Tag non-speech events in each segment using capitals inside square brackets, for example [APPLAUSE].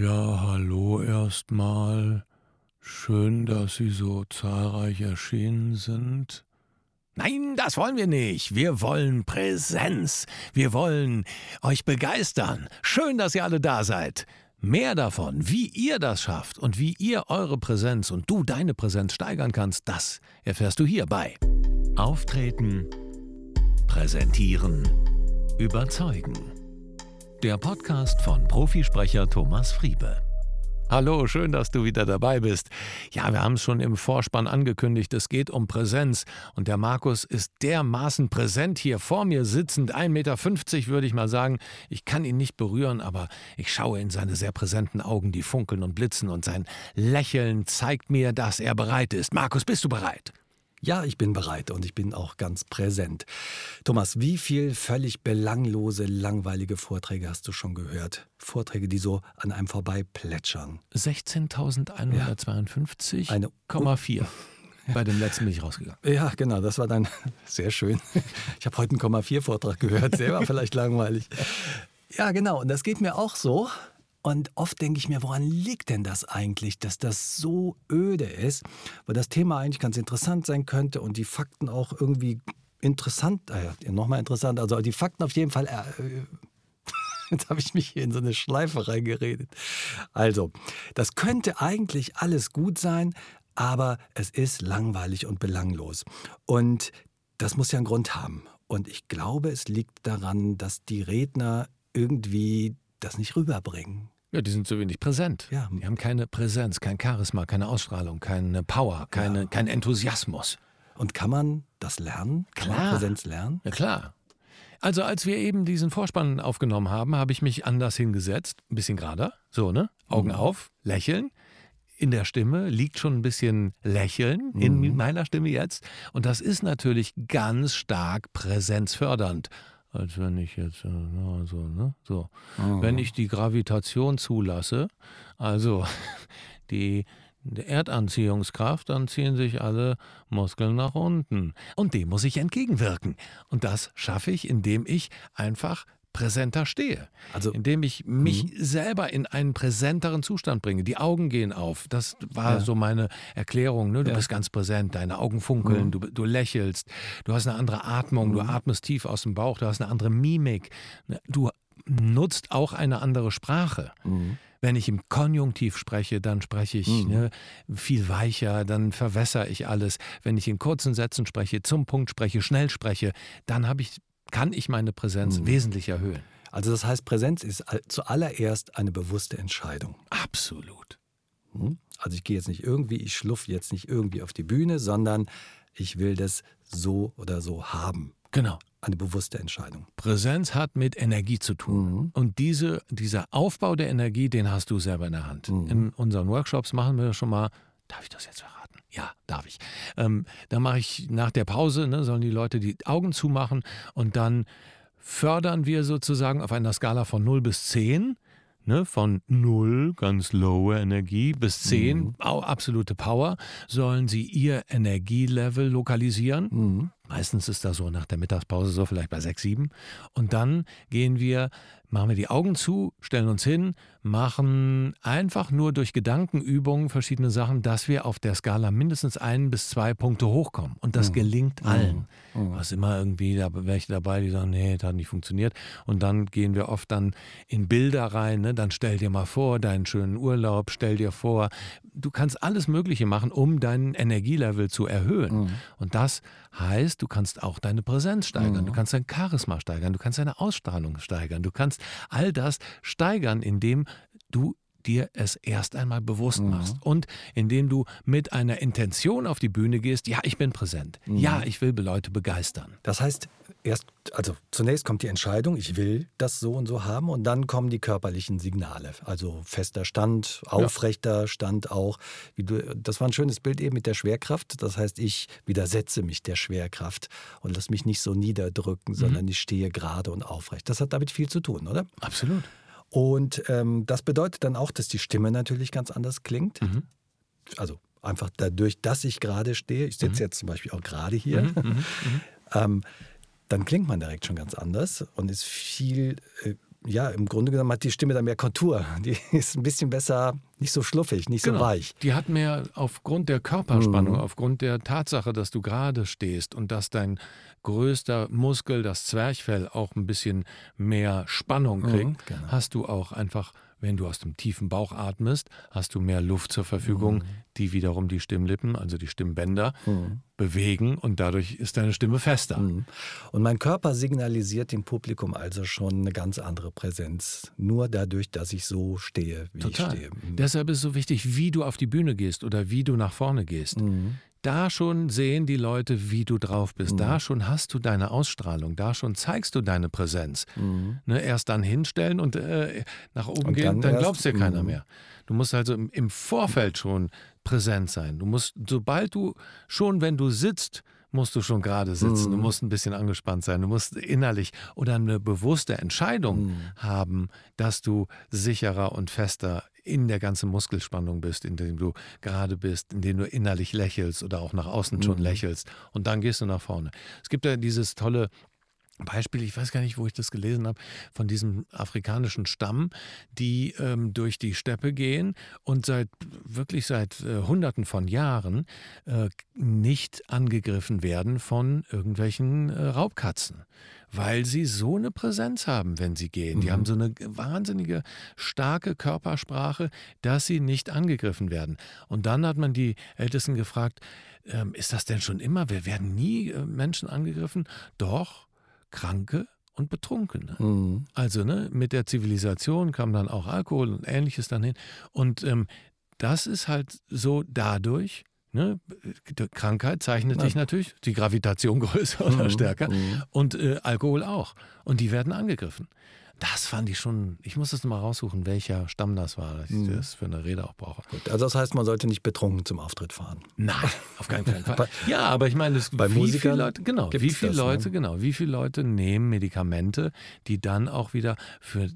Ja, hallo erstmal. Schön, dass Sie so zahlreich erschienen sind. Nein, das wollen wir nicht. Wir wollen Präsenz. Wir wollen euch begeistern. Schön, dass ihr alle da seid. Mehr davon, wie ihr das schafft und wie ihr eure Präsenz und du deine Präsenz steigern kannst, das erfährst du hierbei. Auftreten, präsentieren, überzeugen. Der Podcast von Profisprecher Thomas Friebe. Hallo, schön, dass du wieder dabei bist. Ja, wir haben es schon im Vorspann angekündigt, es geht um Präsenz. Und der Markus ist dermaßen präsent hier vor mir sitzend, 1,50 Meter würde ich mal sagen. Ich kann ihn nicht berühren, aber ich schaue in seine sehr präsenten Augen, die funkeln und blitzen. Und sein Lächeln zeigt mir, dass er bereit ist. Markus, bist du bereit? Ja, ich bin bereit und ich bin auch ganz präsent. Thomas, wie viel völlig belanglose, langweilige Vorträge hast du schon gehört? Vorträge, die so an einem vorbei plätschern. 16.152,4. Ja. Bei dem letzten bin ich rausgegangen. Ja, genau, das war dann [LAUGHS] sehr schön. Ich habe heute einen 4 Vortrag gehört, war [LAUGHS] vielleicht langweilig. Ja, genau, und das geht mir auch so. Und oft denke ich mir, woran liegt denn das eigentlich, dass das so öde ist? Weil das Thema eigentlich ganz interessant sein könnte und die Fakten auch irgendwie interessant, äh, nochmal interessant, also die Fakten auf jeden Fall. Äh, [LAUGHS] Jetzt habe ich mich hier in so eine Schleife reingeredet. Also, das könnte eigentlich alles gut sein, aber es ist langweilig und belanglos. Und das muss ja einen Grund haben. Und ich glaube, es liegt daran, dass die Redner irgendwie das nicht rüberbringen. Ja, die sind zu wenig präsent. Ja. Die haben keine Präsenz, kein Charisma, keine Ausstrahlung, keine Power, keine, ja. kein Enthusiasmus. Und kann man das lernen? Kann klar. man Präsenz lernen? Ja, klar. Also als wir eben diesen Vorspann aufgenommen haben, habe ich mich anders hingesetzt, ein bisschen gerader, so, ne? Augen mhm. auf, lächeln. In der Stimme liegt schon ein bisschen Lächeln mhm. in meiner Stimme jetzt. Und das ist natürlich ganz stark präsenzfördernd als wenn ich jetzt, äh, so, ne? So. Oh. Wenn ich die Gravitation zulasse, also [LAUGHS] die, die Erdanziehungskraft, dann ziehen sich alle Muskeln nach unten. Und dem muss ich entgegenwirken. Und das schaffe ich, indem ich einfach präsenter stehe. Also, indem ich mich mhm. selber in einen präsenteren Zustand bringe. Die Augen gehen auf. Das war ja. so meine Erklärung. Ne? Du ja. bist ganz präsent, deine Augen funkeln, mhm. du, du, lächelst, du hast eine andere Atmung, mhm. du atmest tief aus dem Bauch, du hast eine andere Mimik. Ne? Du nutzt auch eine andere Sprache. Mhm. Wenn ich im Konjunktiv spreche, dann spreche ich mhm. ne, viel weicher, dann verwässere ich alles. Wenn ich in kurzen Sätzen spreche, zum Punkt spreche, schnell spreche, dann habe ich kann ich meine Präsenz mhm. wesentlich erhöhen. Also das heißt, Präsenz ist zuallererst eine bewusste Entscheidung. Absolut. Mhm. Also ich gehe jetzt nicht irgendwie, ich schluff jetzt nicht irgendwie auf die Bühne, sondern ich will das so oder so haben. Genau. Eine bewusste Entscheidung. Präsenz hat mit Energie zu tun. Mhm. Und diese, dieser Aufbau der Energie, den hast du selber in der Hand. Mhm. In unseren Workshops machen wir schon mal, darf ich das jetzt verraten? Ja, darf ich. Ähm, dann mache ich nach der Pause, ne, sollen die Leute die Augen zumachen und dann fördern wir sozusagen auf einer Skala von 0 bis 10 Ne, von 0, ganz lowe Energie, bis 10, mhm. absolute Power, sollen sie ihr Energielevel lokalisieren. Mhm. Meistens ist das so nach der Mittagspause so vielleicht bei 6, 7. Und dann gehen wir machen wir die Augen zu, stellen uns hin, machen einfach nur durch Gedankenübungen verschiedene Sachen, dass wir auf der Skala mindestens ein bis zwei Punkte hochkommen. Und das mhm. gelingt allen. Mhm. Was immer irgendwie, da welche dabei, die sagen, nee, das hat nicht funktioniert. Und dann gehen wir oft dann in Bilder rein. Ne? Dann stell dir mal vor, deinen schönen Urlaub, stell dir vor, du kannst alles Mögliche machen, um dein Energielevel zu erhöhen. Mhm. Und das heißt, du kannst auch deine Präsenz steigern, du mhm. kannst dein Charisma steigern, du kannst deine Ausstrahlung steigern, du kannst all das steigern, indem du dir es erst einmal bewusst mhm. machst und indem du mit einer Intention auf die Bühne gehst, ja, ich bin präsent. Mhm. Ja, ich will Leute begeistern. Das heißt, erst also zunächst kommt die Entscheidung, ich will das so und so haben und dann kommen die körperlichen Signale, also fester Stand, aufrechter ja. Stand auch. Du, das war ein schönes Bild eben mit der Schwerkraft. Das heißt, ich widersetze mich der Schwerkraft und lass mich nicht so niederdrücken, mhm. sondern ich stehe gerade und aufrecht. Das hat damit viel zu tun, oder? Absolut. Und ähm, das bedeutet dann auch, dass die Stimme natürlich ganz anders klingt. Mhm. Also einfach dadurch, dass ich gerade stehe, ich sitze mhm. jetzt zum Beispiel auch gerade hier, mhm. mhm, mhm. [LAUGHS] ähm, dann klingt man direkt schon ganz anders und ist viel äh, ja, im Grunde genommen hat die Stimme dann mehr Kontur. Die [LAUGHS] ist ein bisschen besser, nicht so schluffig, nicht genau. so weich. Die hat mehr aufgrund der Körperspannung, mhm. aufgrund der Tatsache, dass du gerade stehst und dass dein größter Muskel, das Zwerchfell, auch ein bisschen mehr Spannung kriegt, mhm, genau. hast du auch einfach wenn du aus dem tiefen Bauch atmest, hast du mehr Luft zur Verfügung, mhm. die wiederum die Stimmlippen, also die Stimmbänder, mhm. bewegen und dadurch ist deine Stimme fester. Mhm. Und mein Körper signalisiert dem Publikum also schon eine ganz andere Präsenz, nur dadurch, dass ich so stehe, wie Total. ich stehe. Mhm. Deshalb ist es so wichtig, wie du auf die Bühne gehst oder wie du nach vorne gehst. Mhm da schon sehen die Leute, wie du drauf bist. Mhm. Da schon hast du deine Ausstrahlung. Da schon zeigst du deine Präsenz. Mhm. Ne, erst dann hinstellen und äh, nach oben und gehen, dann, dann glaubst dir keiner mhm. mehr. Du musst also im, im, Vorfeld schon präsent sein. Du musst, sobald du schon, wenn du sitzt, musst du schon gerade sitzen. Du mhm. musst ein bisschen angespannt sein. Du musst innerlich oder eine bewusste Entscheidung mhm. haben, dass du sicherer und fester in der ganzen Muskelspannung bist, in dem du gerade bist, in dem du innerlich lächelst oder auch nach außen schon mhm. lächelst. Und dann gehst du nach vorne. Es gibt ja dieses tolle Beispiel, ich weiß gar nicht, wo ich das gelesen habe, von diesem afrikanischen Stamm, die ähm, durch die Steppe gehen und seit wirklich seit äh, Hunderten von Jahren äh, nicht angegriffen werden von irgendwelchen äh, Raubkatzen weil sie so eine Präsenz haben, wenn sie gehen. Mhm. Die haben so eine wahnsinnige, starke Körpersprache, dass sie nicht angegriffen werden. Und dann hat man die Ältesten gefragt, ähm, ist das denn schon immer? Wir werden nie äh, Menschen angegriffen? Doch, Kranke und Betrunkene. Mhm. Also ne, mit der Zivilisation kam dann auch Alkohol und ähnliches dann hin. Und ähm, das ist halt so dadurch, Ne? Krankheit zeichnet ja. dich natürlich, die Gravitation [LAUGHS] größer oder mhm. stärker mhm. und äh, Alkohol auch. Und die werden angegriffen. Das fand ich schon, ich muss das mal raussuchen, welcher Stamm das war, dass ich mhm. das für eine Rede auch brauche. Gut, also das heißt, man sollte nicht betrunken zum Auftritt fahren. Nein, auf keinen Fall. [LAUGHS] ja, aber ich meine, das, bei wie Musikern viele Leute, genau, wie viele das, ne? Leute, ne? genau, wie viele Leute nehmen Medikamente, die dann auch wieder für,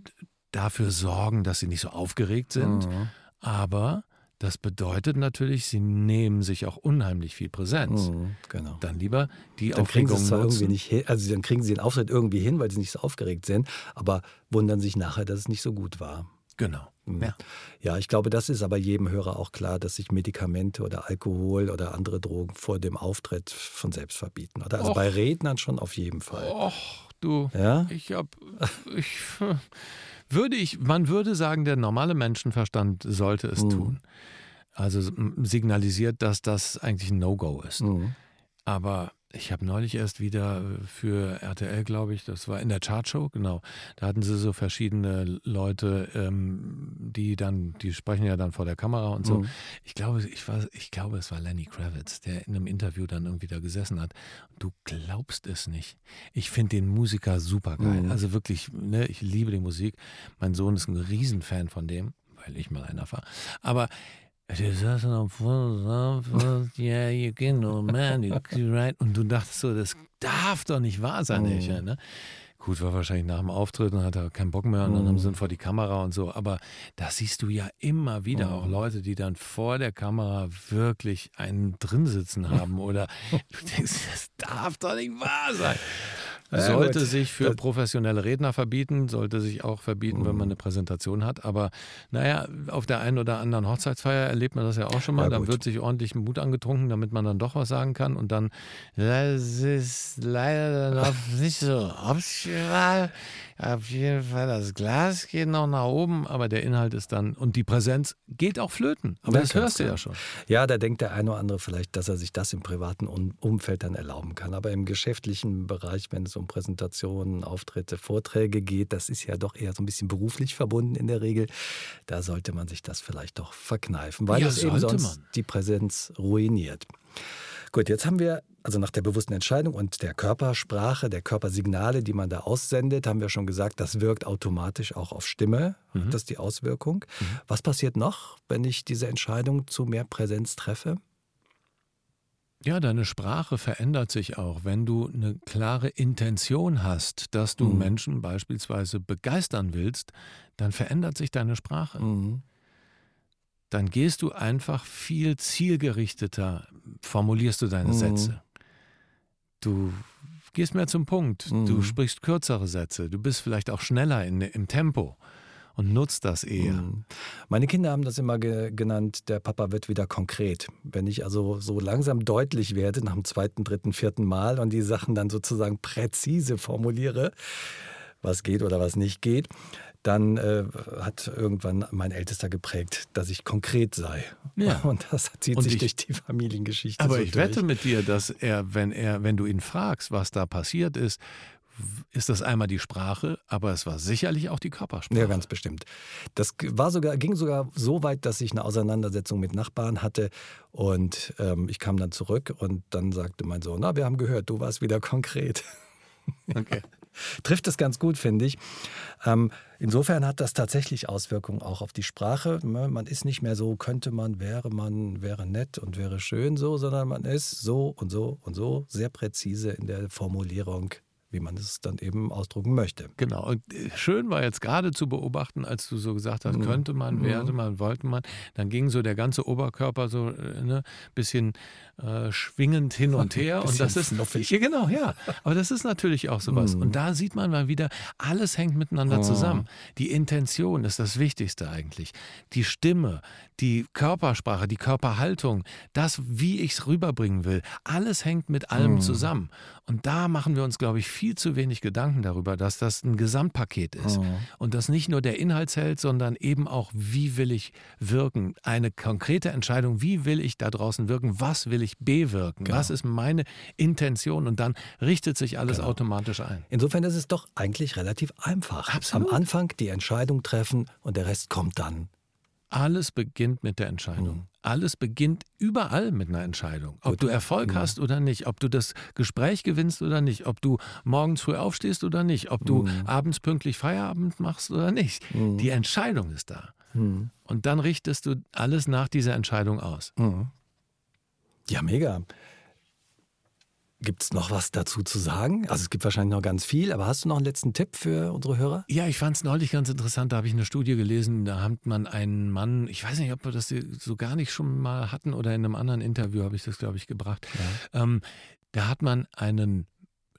dafür sorgen, dass sie nicht so aufgeregt sind, mhm. aber das bedeutet natürlich, sie nehmen sich auch unheimlich viel Präsenz. Mhm, genau. Dann lieber die dann Aufregung kriegen irgendwie nicht hin, also dann kriegen sie den Auftritt irgendwie hin, weil sie nicht so aufgeregt sind, aber wundern sich nachher, dass es nicht so gut war. Genau. Mhm. Ja. ja, ich glaube, das ist aber jedem Hörer auch klar, dass sich Medikamente oder Alkohol oder andere Drogen vor dem Auftritt von selbst verbieten. Oder? Also Och. bei Rednern schon auf jeden Fall. Och, du. Ja? Ich hab. Ich, [LAUGHS] würde ich, man würde sagen, der normale Menschenverstand sollte es mhm. tun. Also signalisiert, dass das eigentlich ein No-Go ist. Mhm. Aber ich habe neulich erst wieder äh, für RTL, glaube ich, das war in der Chartshow, genau. Da hatten sie so verschiedene Leute, ähm, die dann, die sprechen ja dann vor der Kamera und so. Mhm. Ich glaube, ich war, ich glaube, es war Lenny Kravitz, der in einem Interview dann irgendwie da gesessen hat. Du glaubst es nicht. Ich finde den Musiker super geil. Mhm. Also wirklich, ne, ich liebe die Musik. Mein Sohn ist ein Riesenfan von dem, weil ich mal einer war. Aber die saßen am Fuß, yeah, you can no man, you right. Und du dachtest so, das darf doch nicht wahr sein, mhm. ne? Gut, war wahrscheinlich nach dem Auftritt und hat er keinen Bock mehr und dann haben sie ihn vor die Kamera und so. Aber da siehst du ja immer wieder auch Leute, die dann vor der Kamera wirklich einen drin sitzen haben [LAUGHS] oder du denkst, das darf doch nicht wahr sein sollte ja, sich für professionelle Redner verbieten, sollte sich auch verbieten, mhm. wenn man mhm. eine Präsentation hat. Aber naja, auf der einen oder anderen Hochzeitsfeier erlebt man das ja auch schon mal. Ja, dann wird sich ordentlich Mut angetrunken, damit man dann doch was sagen kann. Und dann, das ist leider noch nicht so optional. Auf jeden Fall, das Glas geht noch nach oben, aber der Inhalt ist dann, und die Präsenz geht auch flöten. Aber ja, das hörst du ja schon. Ja, da denkt der eine oder andere vielleicht, dass er sich das im privaten Umfeld dann erlauben kann. Aber im geschäftlichen Bereich, wenn es um Präsentationen, Auftritte, Vorträge geht, das ist ja doch eher so ein bisschen beruflich verbunden in der Regel. Da sollte man sich das vielleicht doch verkneifen, weil ja, es eben sonst man. die Präsenz ruiniert. Gut, jetzt haben wir also nach der bewussten Entscheidung und der Körpersprache, der Körpersignale, die man da aussendet, haben wir schon gesagt, das wirkt automatisch auch auf Stimme. Mhm. Das ist die Auswirkung. Mhm. Was passiert noch, wenn ich diese Entscheidung zu mehr Präsenz treffe? Ja, deine Sprache verändert sich auch. Wenn du eine klare Intention hast, dass du mhm. Menschen beispielsweise begeistern willst, dann verändert sich deine Sprache. Mhm. Dann gehst du einfach viel zielgerichteter, formulierst du deine mhm. Sätze. Du gehst mehr zum Punkt, mhm. du sprichst kürzere Sätze, du bist vielleicht auch schneller in, im Tempo und nutzt das eher. Mhm. Meine Kinder haben das immer ge genannt, der Papa wird wieder konkret. Wenn ich also so langsam deutlich werde, nach dem zweiten, dritten, vierten Mal und die Sachen dann sozusagen präzise formuliere, was geht oder was nicht geht, dann äh, hat irgendwann mein Ältester geprägt, dass ich konkret sei. Ja. [LAUGHS] Und das zieht und sich ich, durch die Familiengeschichte. Aber so ich durch. wette mit dir, dass er, wenn er, wenn du ihn fragst, was da passiert ist, ist das einmal die Sprache, aber es war sicherlich auch die Körpersprache. Ja, ganz bestimmt. Das war sogar, ging sogar so weit, dass ich eine Auseinandersetzung mit Nachbarn hatte und ähm, ich kam dann zurück und dann sagte mein Sohn, na, wir haben gehört, du warst wieder konkret. Okay. [LAUGHS] Trifft es ganz gut, finde ich. Ähm, insofern hat das tatsächlich Auswirkungen auch auf die Sprache. Ne, man ist nicht mehr so, könnte man, wäre man, wäre nett und wäre schön so, sondern man ist so und so und so sehr präzise in der Formulierung wie man es dann eben ausdrucken möchte. Genau. Und äh, schön war jetzt gerade zu beobachten, als du so gesagt hast, mhm. könnte man, mhm. werde man, wollte man. Dann ging so der ganze Oberkörper so ein äh, ne, bisschen äh, schwingend hin und [LAUGHS] her. und das ist fluffig. Ja, genau, ja. Aber das ist natürlich auch sowas. Mhm. Und da sieht man mal wieder, alles hängt miteinander mhm. zusammen. Die Intention ist das Wichtigste eigentlich. Die Stimme, die Körpersprache, die Körperhaltung, das, wie ich es rüberbringen will, alles hängt mit allem mhm. zusammen. Und da machen wir uns, glaube ich, viel zu wenig Gedanken darüber, dass das ein Gesamtpaket ist. Oh. Und das nicht nur der Inhalt zählt, sondern eben auch, wie will ich wirken. Eine konkrete Entscheidung, wie will ich da draußen wirken, was will ich bewirken, genau. was ist meine Intention und dann richtet sich alles genau. automatisch ein. Insofern ist es doch eigentlich relativ einfach. Absolut. Am Anfang die Entscheidung treffen und der Rest kommt dann. Alles beginnt mit der Entscheidung. Mhm. Alles beginnt überall mit einer Entscheidung. Ob Gut. du Erfolg mhm. hast oder nicht, ob du das Gespräch gewinnst oder nicht, ob du morgens früh aufstehst oder nicht, ob du mhm. abends pünktlich Feierabend machst oder nicht. Mhm. Die Entscheidung ist da. Mhm. Und dann richtest du alles nach dieser Entscheidung aus. Mhm. Ja, mega. Gibt es noch was dazu zu sagen? Also es gibt wahrscheinlich noch ganz viel, aber hast du noch einen letzten Tipp für unsere Hörer? Ja, ich fand es neulich ganz interessant. Da habe ich eine Studie gelesen, da hat man einen Mann, ich weiß nicht, ob wir das so gar nicht schon mal hatten oder in einem anderen Interview habe ich das, glaube ich, gebracht. Ja. Ähm, da hat man einen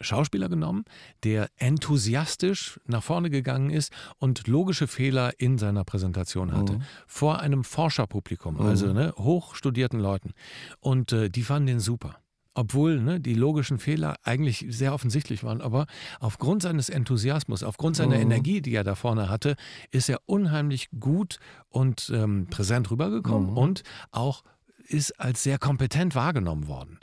Schauspieler genommen, der enthusiastisch nach vorne gegangen ist und logische Fehler in seiner Präsentation hatte. Mhm. Vor einem Forscherpublikum, also mhm. ne, hochstudierten Leuten. Und äh, die fanden den super obwohl ne, die logischen Fehler eigentlich sehr offensichtlich waren. Aber aufgrund seines Enthusiasmus, aufgrund seiner mhm. Energie, die er da vorne hatte, ist er unheimlich gut und ähm, präsent rübergekommen mhm. und auch ist als sehr kompetent wahrgenommen worden.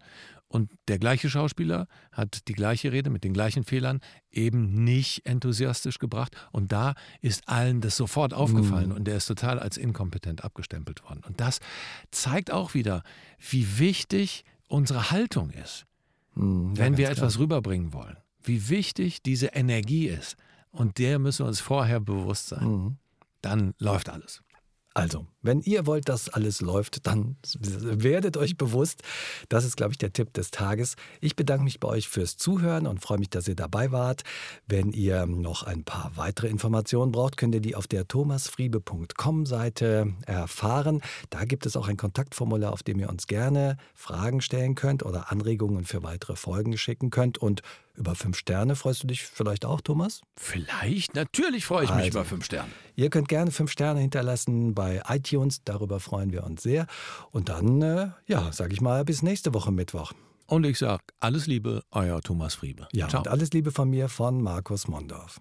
Und der gleiche Schauspieler hat die gleiche Rede mit den gleichen Fehlern eben nicht enthusiastisch gebracht. Und da ist allen das sofort aufgefallen mhm. und der ist total als inkompetent abgestempelt worden. Und das zeigt auch wieder, wie wichtig unsere Haltung ist, mhm, wenn wir etwas klar. rüberbringen wollen. Wie wichtig diese Energie ist. Und der müssen wir uns vorher bewusst sein. Mhm. Dann läuft alles. Also, wenn ihr wollt, dass alles läuft, dann werdet euch bewusst. Das ist, glaube ich, der Tipp des Tages. Ich bedanke mich bei euch fürs Zuhören und freue mich, dass ihr dabei wart. Wenn ihr noch ein paar weitere Informationen braucht, könnt ihr die auf der thomasfriebe.com-Seite erfahren. Da gibt es auch ein Kontaktformular, auf dem ihr uns gerne Fragen stellen könnt oder Anregungen für weitere Folgen schicken könnt. Und über fünf Sterne freust du dich vielleicht auch, Thomas? Vielleicht, natürlich freue ich also, mich über fünf Sterne. Ihr könnt gerne fünf Sterne hinterlassen bei iTunes, darüber freuen wir uns sehr. Und dann, äh, ja, sage ich mal, bis nächste Woche Mittwoch. Und ich sage alles Liebe, euer Thomas Friebe. Ja, Ciao. und alles Liebe von mir, von Markus Mondorf.